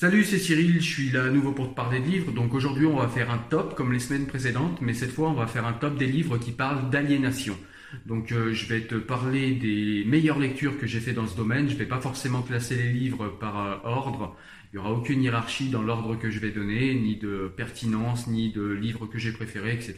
Salut, c'est Cyril, je suis là à nouveau pour te parler de livres. Donc aujourd'hui, on va faire un top comme les semaines précédentes, mais cette fois, on va faire un top des livres qui parlent d'aliénation. Donc euh, je vais te parler des meilleures lectures que j'ai fait dans ce domaine. Je vais pas forcément classer les livres par euh, ordre. Il n'y aura aucune hiérarchie dans l'ordre que je vais donner, ni de pertinence, ni de livres que j'ai préférés, etc.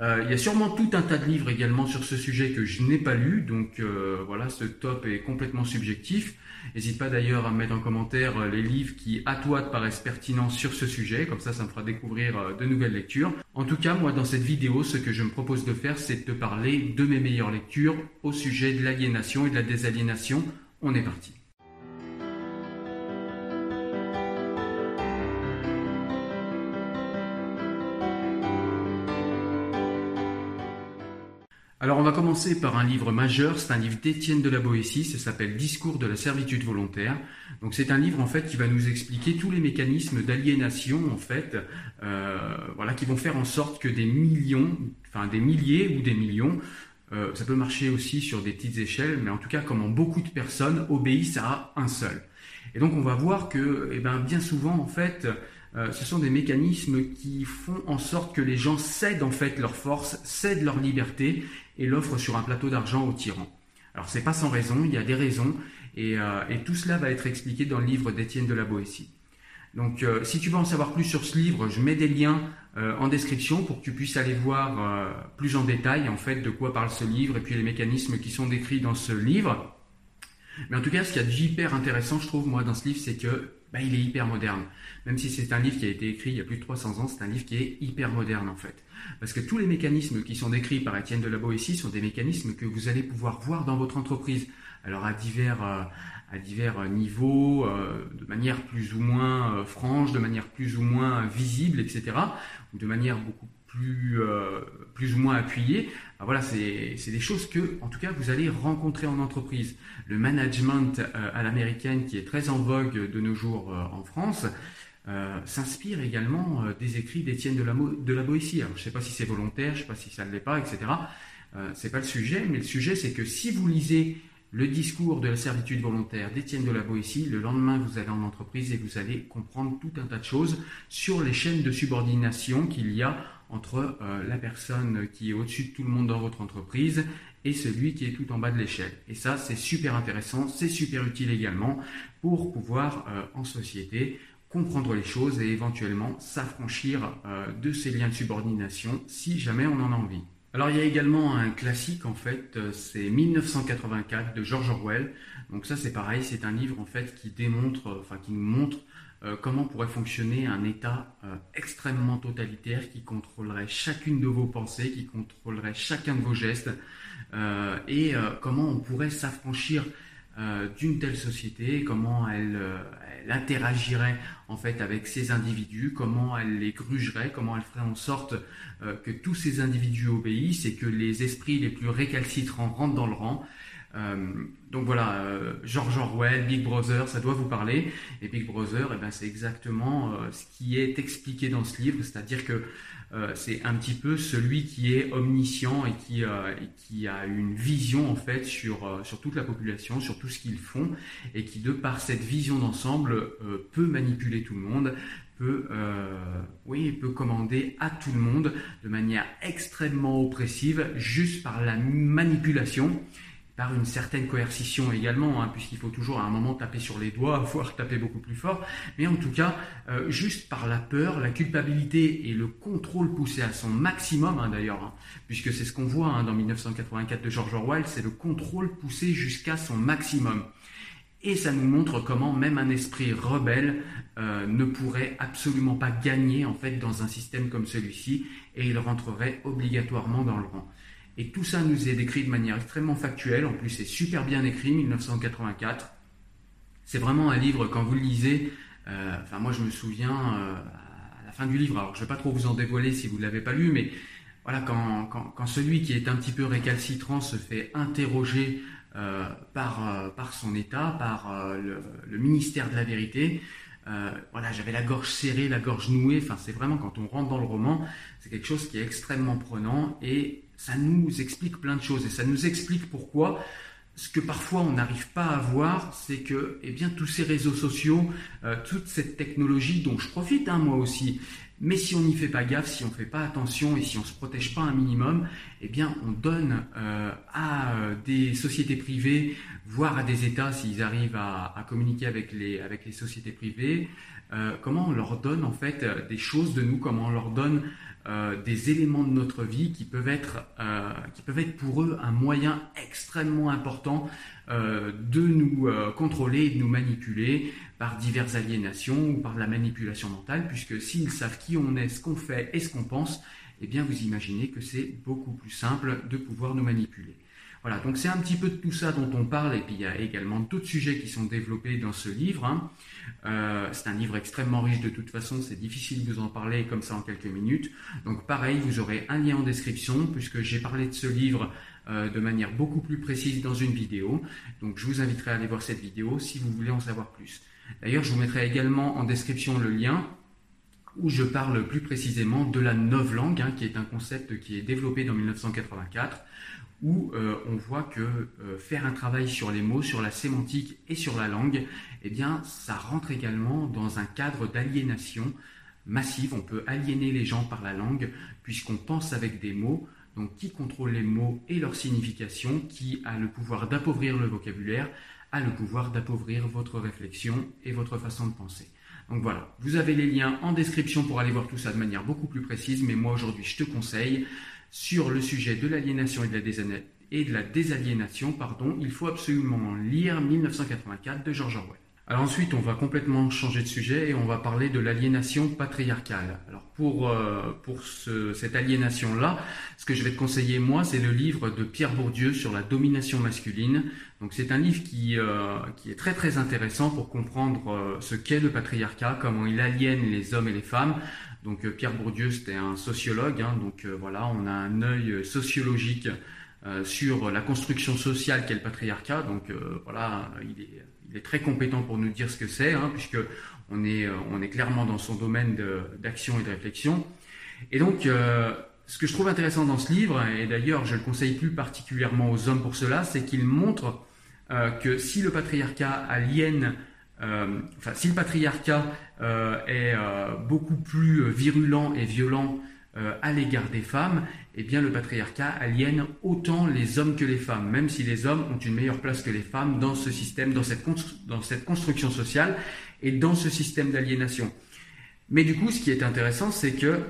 Euh, il y a sûrement tout un tas de livres également sur ce sujet que je n'ai pas lu, donc euh, voilà, ce top est complètement subjectif. N'hésite pas d'ailleurs à mettre en commentaire euh, les livres qui à toi te paraissent pertinents sur ce sujet, comme ça ça me fera découvrir euh, de nouvelles lectures. En tout cas, moi dans cette vidéo, ce que je me propose de faire, c'est de parler de mes meilleures lectures au sujet de l'aliénation et de la désaliénation. On est parti. Alors on va commencer par un livre majeur, c'est un livre d'Étienne de la Boétie, ça s'appelle Discours de la servitude volontaire. Donc c'est un livre en fait qui va nous expliquer tous les mécanismes d'aliénation en fait, euh, voilà, qui vont faire en sorte que des millions, enfin des milliers ou des millions, euh, ça peut marcher aussi sur des petites échelles, mais en tout cas comment beaucoup de personnes obéissent à un seul. Et donc on va voir que, eh ben, bien souvent en fait, euh, ce sont des mécanismes qui font en sorte que les gens cèdent en fait leur force, cèdent leur liberté et l'offrent sur un plateau d'argent aux tyrans. Alors c'est pas sans raison, il y a des raisons et, euh, tout cela va être expliqué dans le livre d'Étienne de la Boétie. Donc euh, si tu veux en savoir plus sur ce livre, je mets des liens euh, en description pour que tu puisses aller voir plus en détail en fait de quoi parle ce livre et puis les mécanismes qui sont décrits dans ce livre. Mais en tout cas, ce qu'il y a d'hyper intéressant, je trouve, moi, dans ce livre, c'est que bah, il est hyper moderne. Même si c'est un livre qui a été écrit il y a plus de 300 ans, c'est un livre qui est hyper moderne, en fait. Parce que tous les mécanismes qui sont décrits par Étienne de la Boétie sont des mécanismes que vous allez pouvoir voir dans votre entreprise. Alors, à divers, euh, à divers niveaux, euh, de manière plus ou moins euh, franche, de manière plus ou moins visible, etc. Ou de manière beaucoup plus, euh, plus ou moins appuyé. Ah, voilà, c'est des choses que, en tout cas, vous allez rencontrer en entreprise. Le management euh, à l'américaine, qui est très en vogue de nos jours euh, en France, euh, s'inspire également euh, des écrits d'Étienne de la, de la Boétie. Alors, je ne sais pas si c'est volontaire, je ne sais pas si ça ne l'est pas, etc. Euh, c'est pas le sujet, mais le sujet, c'est que si vous lisez le discours de la servitude volontaire d'Étienne de la Boétie, le lendemain, vous allez en entreprise et vous allez comprendre tout un tas de choses sur les chaînes de subordination qu'il y a entre euh, la personne qui est au-dessus de tout le monde dans votre entreprise et celui qui est tout en bas de l'échelle. Et ça, c'est super intéressant, c'est super utile également pour pouvoir euh, en société comprendre les choses et éventuellement s'affranchir euh, de ces liens de subordination si jamais on en a envie. Alors il y a également un classique en fait, c'est 1984 de George Orwell. Donc ça c'est pareil, c'est un livre en fait qui démontre, enfin qui montre euh, comment pourrait fonctionner un État euh, extrêmement totalitaire qui contrôlerait chacune de vos pensées, qui contrôlerait chacun de vos gestes, euh, et comment on pourrait s'affranchir d'une telle société, comment elle, elle interagirait en fait avec ces individus, comment elle les grugerait, comment elle ferait en sorte que tous ces individus obéissent et que les esprits les plus récalcitrants rentrent dans le rang. Donc voilà, George Orwell, Big Brother, ça doit vous parler. Et Big Brother, eh ben, c'est exactement ce qui est expliqué dans ce livre, c'est-à-dire que euh, c'est un petit peu celui qui est omniscient et qui, euh, a une vision en fait sur, euh, sur toute la population, sur tout ce qu'ils font, et qui de par cette vision d'ensemble peut manipuler tout le monde, peut, oui, peut commander à tout le monde de manière extrêmement oppressive, juste par la manipulation par une certaine coercition également, hein, puisqu'il faut toujours à un moment taper sur les doigts, voire taper beaucoup plus fort, mais en tout cas, euh, juste par la peur, la culpabilité et le contrôle poussé à son maximum, hein, d'ailleurs, hein, puisque c'est ce qu'on voit dans 1984 de George Orwell, c'est le contrôle poussé jusqu'à son maximum. Et ça nous montre comment même un esprit rebelle euh, ne pourrait absolument pas gagner en fait dans un système comme celui-ci, et il rentrerait obligatoirement dans le rang. Et tout ça nous est décrit de manière extrêmement factuelle. En plus, c'est super bien écrit, 1984. C'est vraiment un livre, quand vous le lisez, euh, enfin moi je me souviens euh, à la fin du livre, alors je ne vais pas trop vous en dévoiler si vous ne l'avez pas lu, mais voilà, quand, quand, celui qui est un petit peu récalcitrant se fait interroger euh, par, par son État, par le, le, ministère de la vérité, voilà, j'avais la gorge serrée, la gorge nouée, enfin c'est vraiment quand on rentre dans le roman, c'est quelque chose qui est extrêmement prenant et ça nous explique plein de choses et ça nous explique pourquoi. Ce que parfois on n'arrive pas à voir, c'est que eh bien, tous ces réseaux sociaux, euh, toute cette technologie dont je profite hein, moi aussi, mais si on n'y fait pas gaffe, si on ne fait pas attention et si on ne se protège pas un minimum, eh bien on donne euh, à euh, des sociétés privées, voire à des États s'ils arrivent à, communiquer avec les, avec les sociétés privées, comment on leur donne en fait des choses de nous, comment on leur donne euh, des éléments de notre vie qui peuvent être, euh, qui peuvent être pour eux un moyen extrêmement important euh, de nous contrôler et de nous manipuler par diverses aliénations ou par la manipulation mentale, puisque s'ils savent qui on est, ce qu'on fait et ce qu'on pense, eh bien vous imaginez que c'est beaucoup plus simple de pouvoir nous manipuler. Voilà, donc c'est un petit peu de tout ça dont on parle, et puis il y a également d'autres sujets qui sont développés dans ce livre. Hein. Euh, c'est un livre extrêmement riche de toute façon, c'est difficile de vous en parler comme ça en quelques minutes. Donc pareil, vous aurez un lien en description, puisque j'ai parlé de ce livre euh, de manière beaucoup plus précise dans une vidéo. Donc je vous inviterai à aller voir cette vidéo si vous voulez en savoir plus. D'ailleurs, je vous mettrai également en description le lien où je parle plus précisément de la novlangue, hein, qui est un concept qui est développé dans 1984, où euh, on voit que euh, faire un travail sur les mots, sur la sémantique et sur la langue, eh bien, ça rentre également dans un cadre d'aliénation massive. On peut aliéner les gens par la langue, puisqu'on pense avec des mots. Donc, qui contrôle les mots et leur signification, qui a le pouvoir d'appauvrir le vocabulaire, a le pouvoir d'appauvrir votre réflexion et votre façon de penser. Donc voilà, vous avez les liens en description pour aller voir tout ça de manière beaucoup plus précise, mais moi aujourd'hui je te conseille sur le sujet de l'aliénation et de la, désaliénation, pardon, il faut absolument lire 1984 de George Orwell. Alors ensuite, on va complètement changer de sujet et on va parler de l'aliénation patriarcale. Alors pour, euh, pour cette aliénation-là, ce que je vais te conseiller, moi, c'est le livre de Pierre Bourdieu sur la domination masculine. Donc c'est un livre qui, euh, qui est très très intéressant pour comprendre euh, ce qu'est le patriarcat, comment il aliène les hommes et les femmes. Donc Pierre Bourdieu, c'était un sociologue, hein, donc voilà, on a un œil sociologique sur la construction sociale qu'est le patriarcat. Donc voilà, il est il est très compétent pour nous dire ce que c'est, hein, puisque on est, euh, on est clairement dans son domaine d'action et de réflexion. Et donc, euh, ce que je trouve intéressant dans ce livre, et d'ailleurs je le conseille plus particulièrement aux hommes pour cela, c'est qu'il montre euh, que si le patriarcat aliène, enfin si le patriarcat est beaucoup plus virulent et violent à l'égard des femmes, eh bien le patriarcat aliène autant les hommes que les femmes, même si les hommes ont une meilleure place que les femmes dans ce système, dans cette, dans cette construction sociale et dans ce système d'aliénation. Mais du coup, ce qui est intéressant, c'est que,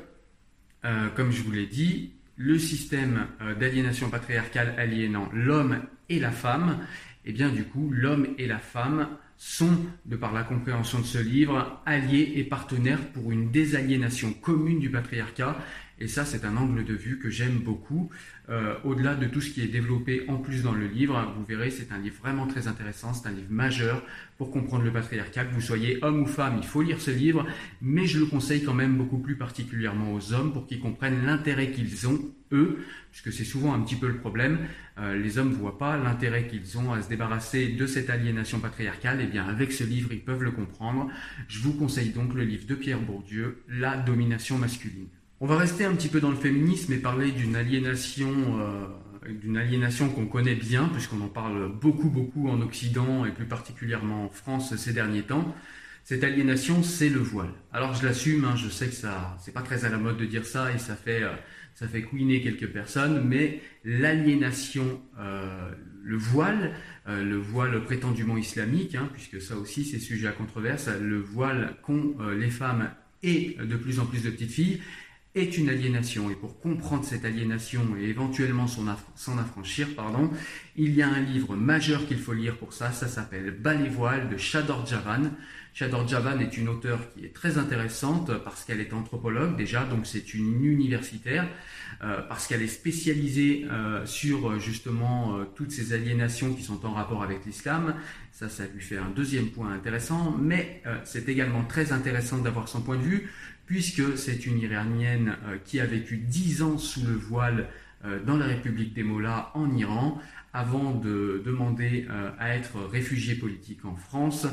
euh, comme je vous l'ai dit, le système euh, d'aliénation patriarcale aliénant l'homme et la femme, eh bien du coup, l'homme et la femme sont, de par la compréhension de ce livre, alliés et partenaires pour une désaliénation commune du patriarcat Et ça, c'est un angle de vue que j'aime beaucoup. Euh, au-delà de tout ce qui est développé en plus dans le livre, vous verrez, c'est un livre vraiment très intéressant, c'est un livre majeur pour comprendre le patriarcat. Que vous soyez homme ou femme, il faut lire ce livre, mais je le conseille quand même beaucoup plus particulièrement aux hommes pour qu'ils comprennent l'intérêt qu'ils ont, eux, puisque c'est souvent un petit peu le problème. Euh, les hommes ne voient pas l'intérêt qu'ils ont à se débarrasser de cette aliénation patriarcale. Et eh bien, avec ce livre, ils peuvent le comprendre. Je vous conseille donc le livre de Pierre Bourdieu, La domination masculine. On va rester un petit peu dans le féminisme et parler d'une aliénation, euh, d'une aliénation qu'on connaît bien, puisqu'on en parle beaucoup, beaucoup en Occident et plus particulièrement en France ces derniers temps. Cette aliénation, c'est le voile. Alors je l'assume, hein, je sais que ça, c'est pas très à la mode de dire ça et ça fait, euh, ça fait couiner quelques personnes, mais l'aliénation, euh, le voile, le voile prétendument islamique, hein, puisque ça aussi c'est sujet à controverse, le voile qu'ont les femmes et de plus en plus de petites filles, est une aliénation. Et pour comprendre cette aliénation et éventuellement s'en affranchir, pardon, il y a un livre majeur qu'il faut lire pour ça. Ça s'appelle Bas les de Shador Javan. Shador Javan est une auteure qui est très intéressante parce qu'elle est anthropologue déjà, donc c'est une universitaire, euh, parce qu'elle est spécialisée euh, sur justement euh, toutes ces aliénations qui sont en rapport avec l'islam. Ça, ça lui fait un deuxième point intéressant, mais c'est également très intéressant d'avoir son point de vue puisque c'est une Iranienne qui a vécu dix ans sous le voile dans la République des Mollahs en Iran, avant de demander à être réfugiée politique en France.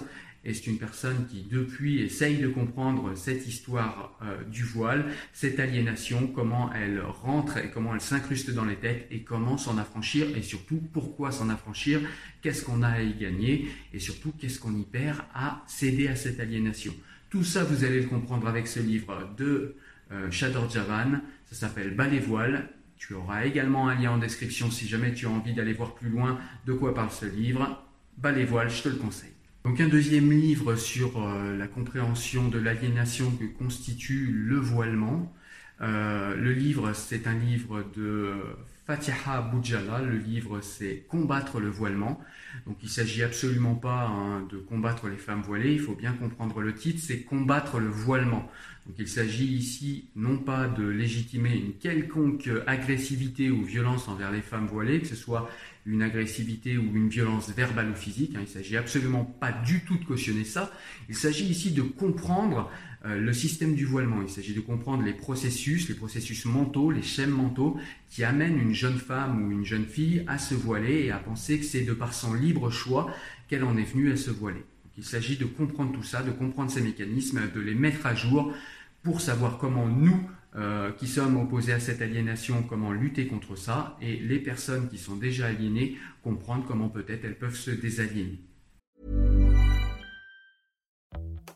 Et c'est une personne qui, depuis, essaye de comprendre cette histoire du voile, cette aliénation, comment elle rentre et comment elle s'incruste dans les têtes et comment s'en affranchir et surtout pourquoi s'en affranchir, qu'est-ce qu'on a à y gagner et surtout qu'est-ce qu'on y perd à céder à cette aliénation. Tout ça, vous allez le comprendre avec ce livre de euh, Javan. Ça s'appelle Bas les. Tu auras également un lien en description si jamais tu as envie d'aller voir plus loin de quoi parle ce livre. Bas les voiles, je te le conseille. Donc un deuxième livre sur euh, la compréhension de l'aliénation que constitue le voilement. Euh, le livre, c'est un livre de Fatiha Boujala. Le livre, c'est Combattre le voilement. Donc il s'agit absolument pas hein, de combattre les femmes voilées. Il faut bien comprendre le titre, c'est Combattre le voilement. Donc il s'agit ici non pas de légitimer une quelconque agressivité ou violence envers les femmes voilées, que ce soit une agressivité ou une violence verbale ou physique. Hein. il s'agit absolument pas du tout de cautionner ça. Il s'agit ici de comprendre le système du voilement. Il s'agit de comprendre les processus, les processus mentaux, les schèmes mentaux qui amènent une jeune femme ou une jeune fille à se voiler et à penser que c'est de par son libre choix qu'elle en est venue à se voiler. il s'agit de comprendre tout ça, de comprendre ces mécanismes, de les mettre à jour pour savoir comment nous, euh, qui sommes opposés à cette aliénation, comment lutter contre ça, et les personnes qui sont déjà aliénées, comprendre comment peut-être elles peuvent se désaliéner.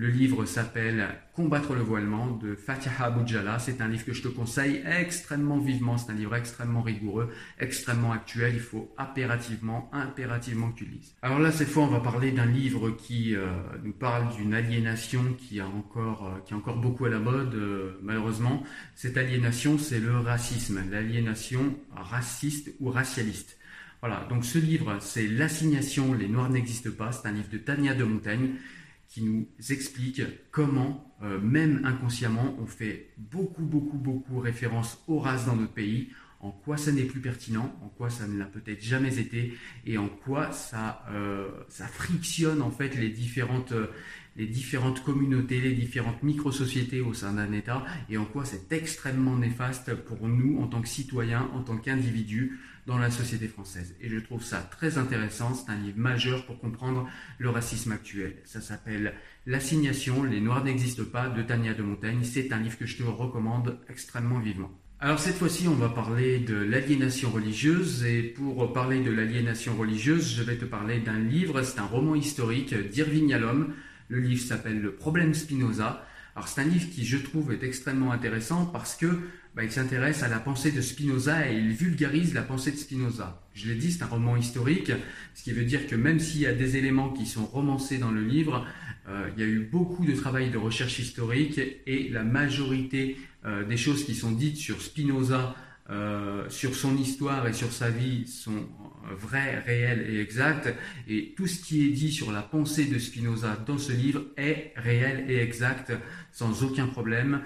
Le livre s'appelle Combattre le voilement de Fatiha Boujala. C'est un livre que je te conseille extrêmement vivement. C'est un livre extrêmement rigoureux, extrêmement actuel. Il faut impérativement, impérativement que tu lises. Alors là, cette fois, on va parler d'un livre qui euh, nous parle d'une aliénation euh, qui est encore beaucoup à la mode, euh, malheureusement. Cette aliénation, c'est le racisme, l'aliénation raciste ou racialiste. Voilà, donc ce livre, c'est L'assignation, les Noirs n'existent pas. C'est un livre de Tania de Montaigne qui nous explique comment, euh, même inconsciemment, on fait beaucoup, beaucoup, beaucoup référence aux races dans notre pays en quoi ça n'est plus pertinent, en quoi ça ne l'a peut-être jamais été, et en quoi ça, euh, ça frictionne en fait les différentes, les différentes communautés, les différentes micro-sociétés au sein d'un État, et en quoi c'est extrêmement néfaste pour nous en tant que citoyens, en tant qu'individus dans la société française. Et je trouve ça très intéressant, c'est un livre majeur pour comprendre le racisme actuel. Ça s'appelle L'assignation, les Noirs n'existent pas de Tania de Montaigne. C'est un livre que je te recommande extrêmement vivement. Alors cette fois-ci, on va parler de l'aliénation religieuse et pour parler de l'aliénation religieuse, je vais te parler d'un livre, c'est un roman historique d'Irving Yalom. Le livre s'appelle Le problème Spinoza. Alors c'est un livre qui, je trouve, est extrêmement intéressant parce que bah, il s'intéresse à la pensée de Spinoza et il vulgarise la pensée de Spinoza. Je l'ai dit, c'est un roman historique, ce qui veut dire que même s'il y a des éléments qui sont romancés dans le livre, euh, il y a eu beaucoup de travail de recherche historique et la majorité euh, des choses qui sont dites sur Spinoza, euh, sur son histoire et sur sa vie sont vraies, réelles et exactes. Et tout ce qui est dit sur la pensée de Spinoza dans ce livre est réel et exact sans aucun problème.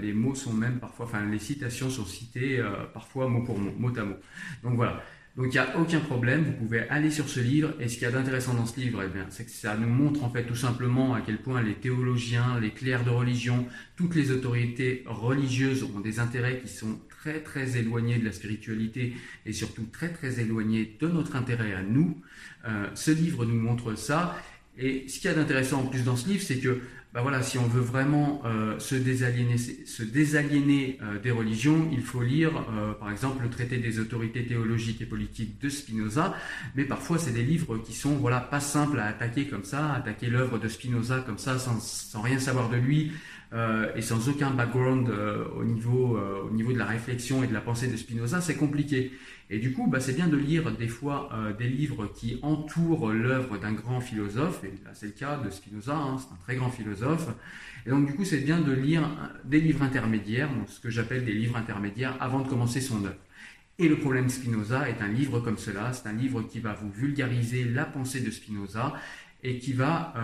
les mots sont même parfois, enfin les citations sont citées parfois mot pour mot, mot à mot. Donc voilà. Donc il n'y a aucun problème, vous pouvez aller sur ce livre. Et ce qu'il y a d'intéressant dans ce livre, eh bien, c'est que ça nous montre en fait tout simplement à quel point les théologiens, les clercs de religion, toutes les autorités religieuses ont des intérêts qui sont très très éloignés de la spiritualité et surtout très très éloignés de notre intérêt à nous. Euh, ce livre nous montre ça. Et ce qu'il y a d'intéressant en plus dans ce livre, c'est que bah voilà, si on veut vraiment euh, se désaliéner, se désaliéner euh, des religions, il faut lire, par exemple, le traité des autorités théologiques et politiques de Spinoza. Mais parfois, c'est des livres qui sont voilà pas simples à attaquer comme ça, attaquer l'œuvre de Spinoza comme ça, sans, sans rien savoir de lui, et sans aucun background euh, au, niveau, euh, au niveau de la réflexion et de la pensée de Spinoza, c'est compliqué. Et du coup, bah, c'est bien de lire des fois des livres qui entourent l'œuvre d'un grand philosophe, et là c'est le cas de Spinoza, hein, c'est un très grand philosophe. Et donc du coup, c'est bien de lire des livres intermédiaires, ce que j'appelle des livres intermédiaires, avant de commencer son œuvre. Et le problème Spinoza est un livre comme cela, c'est un livre qui va vous vulgariser la pensée de Spinoza et qui va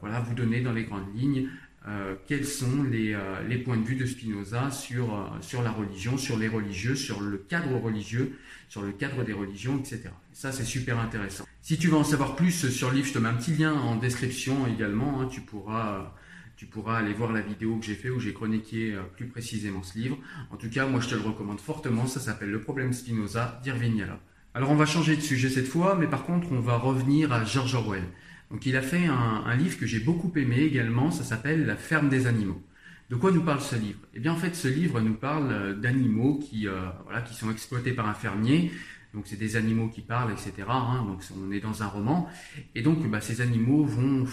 voilà, vous donner dans les grandes lignes euh, quels sont les, euh, les, points de vue de Spinoza sur, euh, sur la religion, sur les religieux, sur le cadre religieux, sur le cadre des religions, etc. ça, c'est super intéressant. Si tu veux en savoir plus sur le livre, je te mets un petit lien en description également. Hein, tu, pourras, tu pourras aller voir la vidéo que j'ai fait où j'ai chroniqué plus précisément ce livre. En tout cas, moi, je te le recommande fortement. Ça s'appelle Le problème Spinoza d'Irving Alors, on va changer de sujet cette fois, mais par contre, on va revenir à George Orwell. Donc il a fait un, livre que j'ai beaucoup aimé également, ça s'appelle La ferme des animaux. De quoi nous parle ce livre? Eh bien en fait ce livre nous parle euh, d'animaux qui, euh, voilà, qui sont exploités par un fermier. Donc c'est des animaux qui parlent, etc. Hein. donc on est dans un roman. Et donc bah, ces animaux vont,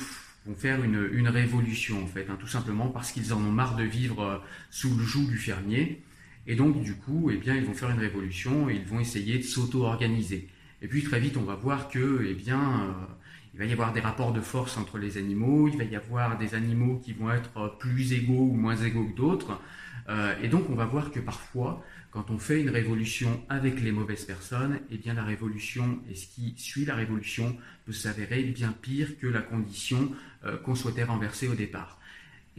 vont faire une, une, révolution en fait, hein, tout simplement parce qu'ils en ont marre de vivre euh, sous le joug du fermier. Et donc du coup, eh bien ils vont faire une révolution et ils vont essayer de s'auto-organiser. Et puis très vite on va voir que, eh bien il va y avoir des rapports de force entre les animaux, il va y avoir des animaux qui vont être plus égaux ou moins égaux que d'autres. Euh, et donc on va voir que parfois, quand on fait une révolution avec les mauvaises personnes, eh bien la révolution et ce qui suit la révolution peut s'avérer bien pire que la condition euh, qu'on souhaitait renverser au départ.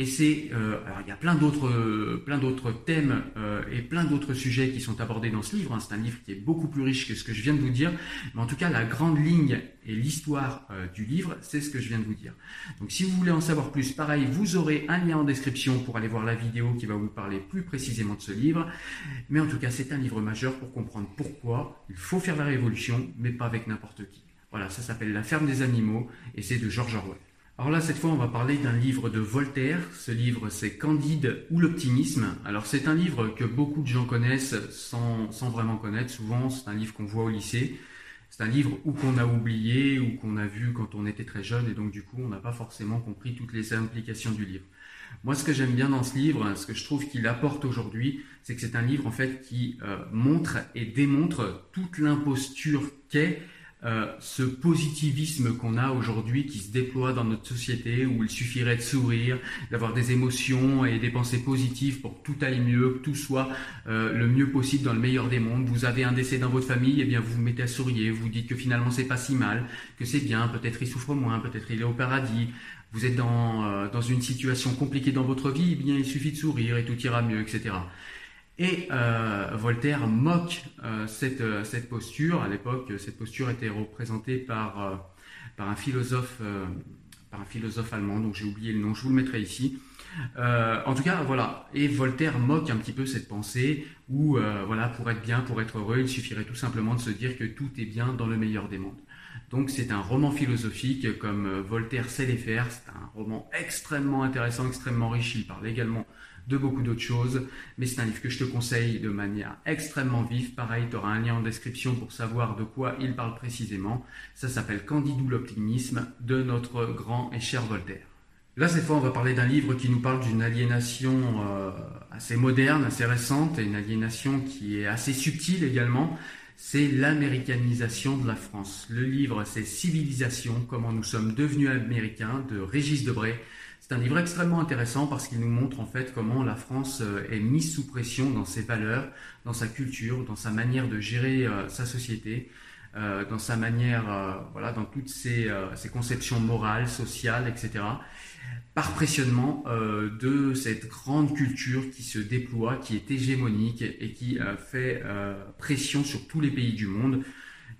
Et c'est, euh, alors il y a plein d'autres, plein d'autres thèmes euh, et plein d'autres sujets qui sont abordés dans ce livre. Hein. C'est un livre qui est beaucoup plus riche que ce que je viens de vous dire, mais en tout cas la grande ligne et l'histoire euh, du livre, c'est ce que je viens de vous dire. Donc si vous voulez en savoir plus, pareil, vous aurez un lien en description pour aller voir la vidéo qui va vous parler plus précisément de ce livre. Mais en tout cas, c'est un livre majeur pour comprendre pourquoi il faut faire la révolution, mais pas avec n'importe qui. Voilà, ça s'appelle La ferme des animaux et c'est de George Orwell. Alors là, cette fois, on va parler d'un livre de Voltaire. Ce livre, c'est Candide ou l'optimisme. Alors c'est un livre que beaucoup de gens connaissent sans, sans vraiment connaître. Souvent, c'est un livre qu'on voit au lycée. C'est un livre ou qu'on a oublié ou qu'on a vu quand on était très jeune et donc du coup, on n'a pas forcément compris toutes les implications du livre. Moi, ce que j'aime bien dans ce livre, ce que je trouve qu'il apporte aujourd'hui, c'est que c'est un livre en fait qui euh, montre et démontre toute l'imposture qu'est euh, ce positivisme qu'on a aujourd'hui qui se déploie dans notre société où il suffirait de sourire, d'avoir des émotions et des pensées positives pour que tout aille mieux, que tout soit euh, le mieux possible dans le meilleur des mondes. Vous avez un décès dans votre famille, et eh bien vous vous mettez à sourire, vous dites que finalement c'est pas si mal, que c'est bien, peut-être il souffre moins, peut-être il est au paradis. Vous êtes dans, euh, dans une situation compliquée dans votre vie, eh bien il suffit de sourire et tout ira mieux, etc. Et euh, Voltaire moque euh, cette, euh, cette, posture. À l'époque, cette posture était représentée par, un philosophe, par un philosophe allemand, dont j'ai oublié le nom, je vous le mettrai ici. en tout cas, voilà. Et Voltaire moque un petit peu cette pensée où, voilà, pour être bien, pour être heureux, il suffirait tout simplement de se dire que tout est bien dans le meilleur des mondes. Donc c'est un roman philosophique comme Voltaire sait les faire. C'est un roman extrêmement intéressant, extrêmement riche. Il parle également de beaucoup d'autres choses, mais c'est un livre que je te conseille de manière extrêmement vive. Pareil, tu auras un lien en description pour savoir de quoi il parle précisément. Ça s'appelle Candidou l'optimisme de notre grand et cher Voltaire. Là, cette fois, on va parler d'un livre qui nous parle d'une aliénation euh, assez moderne, assez récente, et une aliénation qui est assez subtile également. C'est l'américanisation de la France. Le livre, c'est Civilisation, comment nous sommes devenus américains, de Régis Debray. C'est un livre extrêmement intéressant parce qu'il nous montre en fait comment la France euh, est mise sous pression dans ses valeurs, dans sa culture, dans sa manière de gérer euh, sa société, euh, dans sa manière, voilà, dans toutes ses, conceptions morales, sociales, etc. Par pressionnement de cette grande culture qui se déploie, qui est hégémonique et qui fait pression sur tous les pays du monde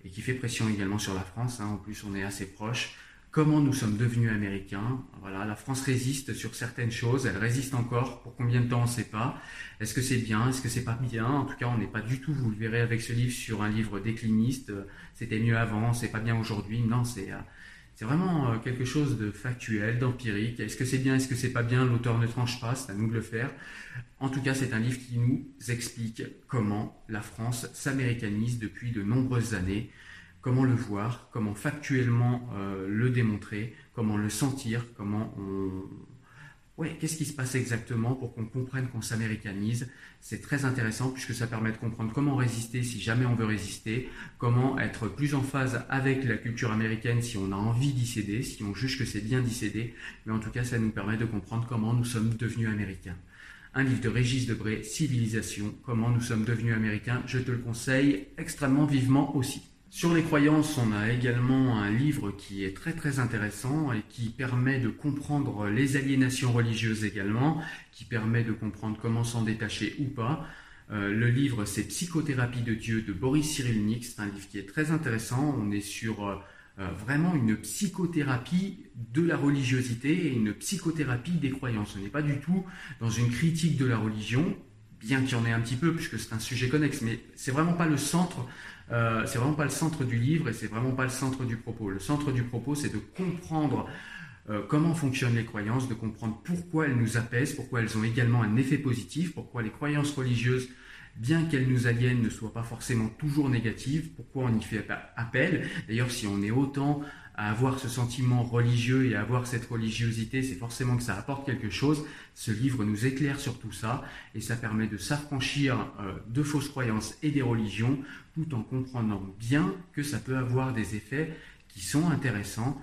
et qui fait pression également sur la France. Hein. en plus, on est assez proche comment nous sommes devenus américains. Voilà, la France résiste sur certaines choses, elle résiste encore. Pour combien de temps, on ne sait pas. Est-ce que c'est bien Est-ce que c'est pas bien? En tout cas, on n'est pas du tout. Vous le verrez avec ce livre sur un livre décliniste. C'était mieux avant, c'est pas bien aujourd'hui. Non, c'est euh, c'est vraiment euh, quelque chose de factuel, d'empirique. Est-ce que c'est bien, est-ce que c'est pas bien? L'auteur ne tranche pas, c'est à nous de le faire. En tout cas, c'est un livre qui nous explique comment la France s'américanise depuis de nombreuses années comment le voir, comment factuellement euh, le démontrer, comment le sentir, comment on... Ouais, qu'est-ce qui se passe exactement pour qu'on comprenne qu'on s'américanise C'est très intéressant puisque ça permet de comprendre comment résister si jamais on veut résister, comment être plus en phase avec la culture américaine si on a envie d'y céder, si on juge que c'est bien d'y céder, mais en tout cas ça nous permet de comprendre comment nous sommes devenus américains. Un livre de Régis Debray, Civilisation, comment nous sommes devenus américains, je te le conseille extrêmement vivement aussi. Sur les croyances, on a également un livre qui est très très intéressant et qui permet de comprendre les aliénations religieuses également, qui permet de comprendre comment s'en détacher ou pas. Euh, le livre, c'est Psychothérapie de Dieu de Boris Cyrulnik. C'est un livre qui est très intéressant. On est sur euh, euh, vraiment une psychothérapie de la religiosité et une psychothérapie des croyances. On n'est pas du tout dans une critique de la religion, bien qu'il y en ait un petit peu, puisque c'est un sujet connexe, mais c'est vraiment pas le centre euh, c'est vraiment pas le centre du livre et c'est vraiment pas le centre du propos. Le centre du propos, c'est de comprendre euh, comment fonctionnent les croyances, de comprendre pourquoi elles nous apaisent, pourquoi elles ont également un effet positif, pourquoi les croyances religieuses, bien qu'elles nous aliènent, ne soient pas forcément toujours négatives, pourquoi on y fait appel? D'ailleurs, si on est autant à avoir ce sentiment religieux et à avoir cette religiosité, c'est forcément que ça apporte quelque chose. Ce livre nous éclaire sur tout ça et ça permet de s'affranchir euh, de fausses croyances et des religions tout en comprenant bien que ça peut avoir des effets qui sont intéressants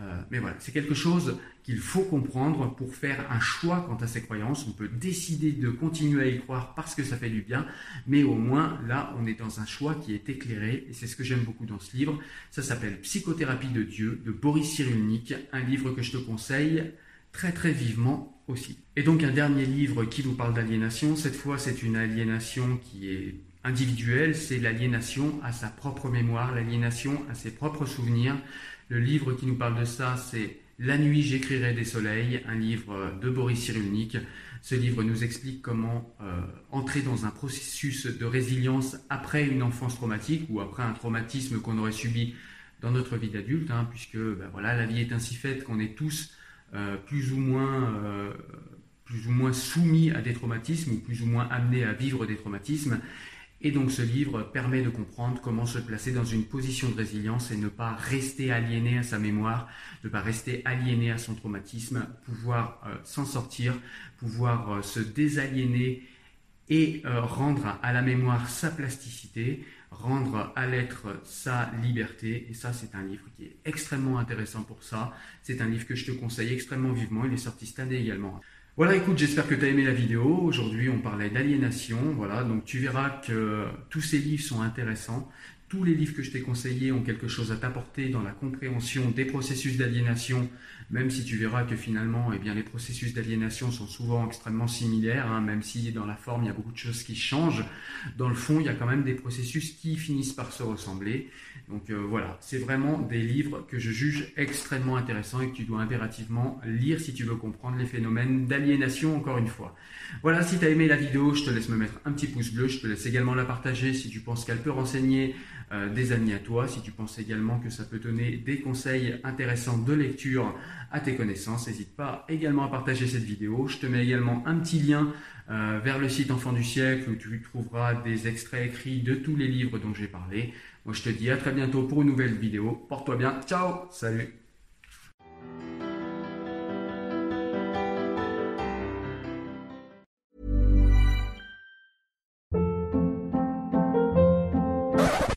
euh, mais voilà, c'est quelque chose qu'il faut comprendre pour faire un choix quant à ses croyances. On peut décider de continuer à y croire parce que ça fait du bien, mais au moins là, on est dans un choix qui est éclairé, et c'est ce que j'aime beaucoup dans ce livre. Ça s'appelle Psychothérapie de Dieu de Boris Cyrulnik, un livre que je te conseille très très vivement aussi. Et donc un dernier livre qui vous parle d'aliénation, cette fois c'est une aliénation qui est individuelle, c'est l'aliénation à sa propre mémoire, l'aliénation à ses propres souvenirs. Le livre qui nous parle de ça, c'est La nuit j'écrirai des soleils, un livre de Boris Cyrulnik. Ce livre nous explique comment euh, entrer dans un processus de résilience après une enfance traumatique ou après un traumatisme qu'on aurait subi dans notre vie d'adulte, hein, puisque ben voilà, la vie est ainsi faite qu'on est tous euh, euh, plus ou moins soumis à des traumatismes ou plus ou moins amenés à vivre des traumatismes. Et donc ce livre permet de comprendre comment se placer dans une position de résilience et ne pas rester aliéné à sa mémoire, ne pas rester aliéné à son traumatisme, pouvoir euh, s'en sortir, pouvoir euh, se désaliéner et euh, rendre à la mémoire sa plasticité, rendre à l'être sa liberté. Et ça, c'est un livre qui est extrêmement intéressant pour ça. C'est un livre que je te conseille extrêmement vivement. Il est sorti cette année également. Voilà, écoute, j'espère que tu as aimé la vidéo. Aujourd'hui, on parlait d'aliénation. Voilà, donc tu verras que tous ces livres sont intéressants. tous les livres que je t'ai conseillés ont quelque chose à t'apporter dans la compréhension des processus d'aliénation, même si tu verras que finalement, eh bien, les processus d'aliénation sont souvent extrêmement similaires, hein, même si dans la forme, il y a beaucoup de choses qui changent. Dans le fond, il y a quand même des processus qui finissent par se ressembler. Donc euh, voilà, c'est vraiment des livres que je juge extrêmement intéressants et que tu dois impérativement lire si tu veux comprendre les phénomènes d'aliénation, encore une fois. Voilà, si tu as aimé la vidéo, je te laisse me mettre un petit pouce bleu, je te laisse également la partager si tu penses qu'elle peut renseigner euh, des amis à toi, si tu penses également que ça peut donner des conseils intéressants de lecture à tes connaissances, n'hésite pas également à partager cette vidéo. Je te mets également un petit lien euh, vers le site Enfant du siècle où tu trouveras des extraits écrits de tous les livres dont j'ai parlé. Moi je te dis à très bientôt pour une nouvelle vidéo. Porte-toi bien. Ciao. Salut.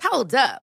Hold up.